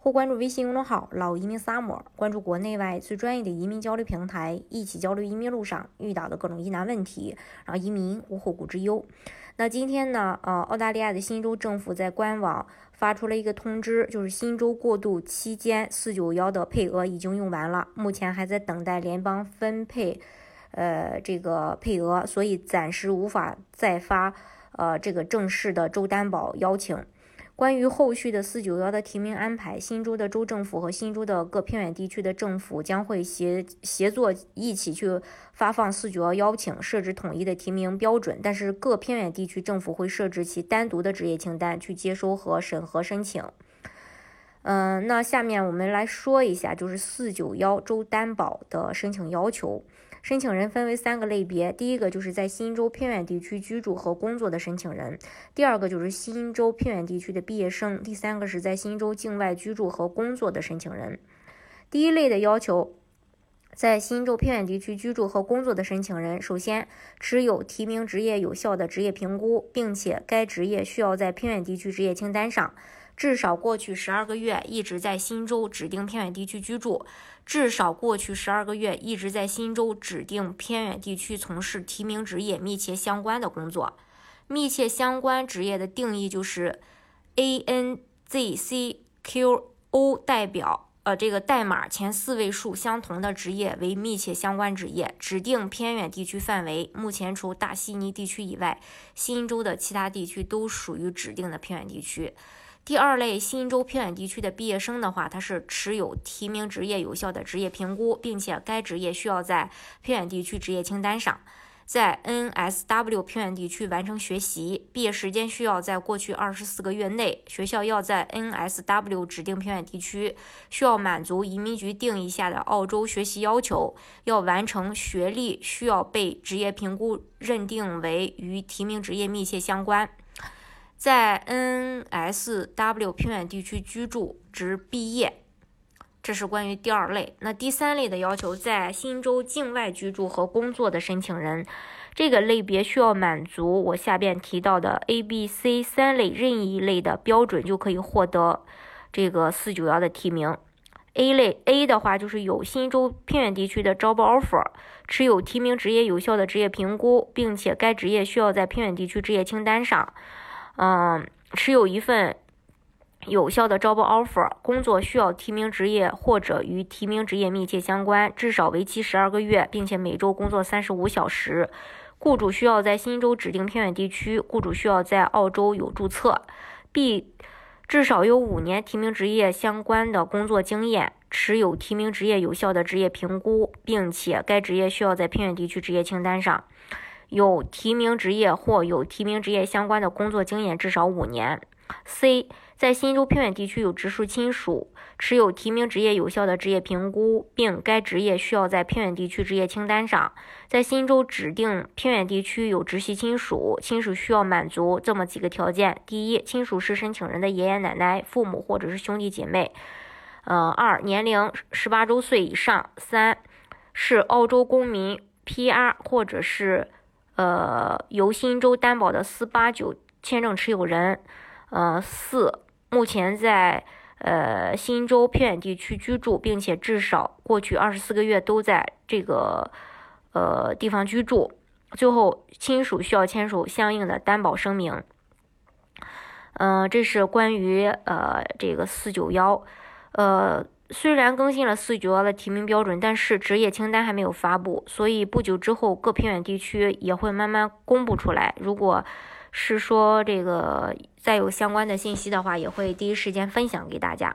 或关注微信公众号“老移民 Summer”，关注国内外最专业的移民交流平台，一起交流移民路上遇到的各种疑难问题，让移民无后顾之忧。那今天呢，呃，澳大利亚的新州政府在官网发出了一个通知，就是新州过渡期间四九幺的配额已经用完了，目前还在等待联邦分配，呃，这个配额，所以暂时无法再发，呃，这个正式的州担保邀请。关于后续的四九幺的提名安排，新州的州政府和新州的各偏远地区的政府将会协协作一起去发放四九幺邀请，设置统一的提名标准。但是各偏远地区政府会设置其单独的职业清单去接收和审核申请。嗯，那下面我们来说一下，就是四九幺州担保的申请要求。申请人分为三个类别，第一个就是在新州偏远地区居住和工作的申请人，第二个就是新州偏远地区的毕业生，第三个是在新州境外居住和工作的申请人。第一类的要求，在新州偏远地区居住和工作的申请人，首先持有提名职业有效的职业评估，并且该职业需要在偏远地区职业清单上。至少过去十二个月一直在新州指定偏远地区居住，至少过去十二个月一直在新州指定偏远地区从事提名职业密切相关的工作。密切相关职业的定义就是 A N Z C Q O 代表，呃，这个代码前四位数相同的职业为密切相关职业。指定偏远地区范围，目前除大悉尼地区以外，新州的其他地区都属于指定的偏远地区。第二类新州偏远地区的毕业生的话，他是持有提名职业有效的职业评估，并且该职业需要在偏远地区职业清单上，在 NSW 偏远地区完成学习，毕业时间需要在过去二十四个月内，学校要在 NSW 指定偏远地区，需要满足移民局定义下的澳洲学习要求，要完成学历，需要被职业评估认定为与提名职业密切相关。在 NSW 偏远地区居住直毕业，这是关于第二类。那第三类的要求，在新州境外居住和工作的申请人，这个类别需要满足我下边提到的 A、B、C 三类任意一类的标准，就可以获得这个四九幺的提名。A 类 A 的话，就是有新州偏远地区的 job offer，持有提名职业有效的职业评估，并且该职业需要在偏远地区职业清单上。嗯，持有一份有效的 job offer，工作需要提名职业或者与提名职业密切相关，至少为期十二个月，并且每周工作三十五小时。雇主需要在新州指定偏远地区，雇主需要在澳洲有注册。B，至少有五年提名职业相关的工作经验，持有提名职业有效的职业评估，并且该职业需要在偏远地区职业清单上。有提名职业或有提名职业相关的工作经验至少五年。C，在新州偏远地区有直属亲属，持有提名职业有效的职业评估，并该职业需要在偏远地区职业清单上。在新州指定偏远地区有直系亲属，亲属需要满足这么几个条件：第一，亲属是申请人的爷爷奶奶、父母或者是兄弟姐妹；嗯，二，年龄十八周岁以上；三，是澳洲公民 PR 或者是。呃，由新州担保的四八九签证持有人，呃，四目前在呃新州偏远地区居住，并且至少过去二十四个月都在这个呃地方居住。最后，亲属需要签署相应的担保声明。嗯，这是关于呃这个四九幺，呃。虽然更新了四九幺的提名标准，但是职业清单还没有发布，所以不久之后各偏远地区也会慢慢公布出来。如果是说这个再有相关的信息的话，也会第一时间分享给大家。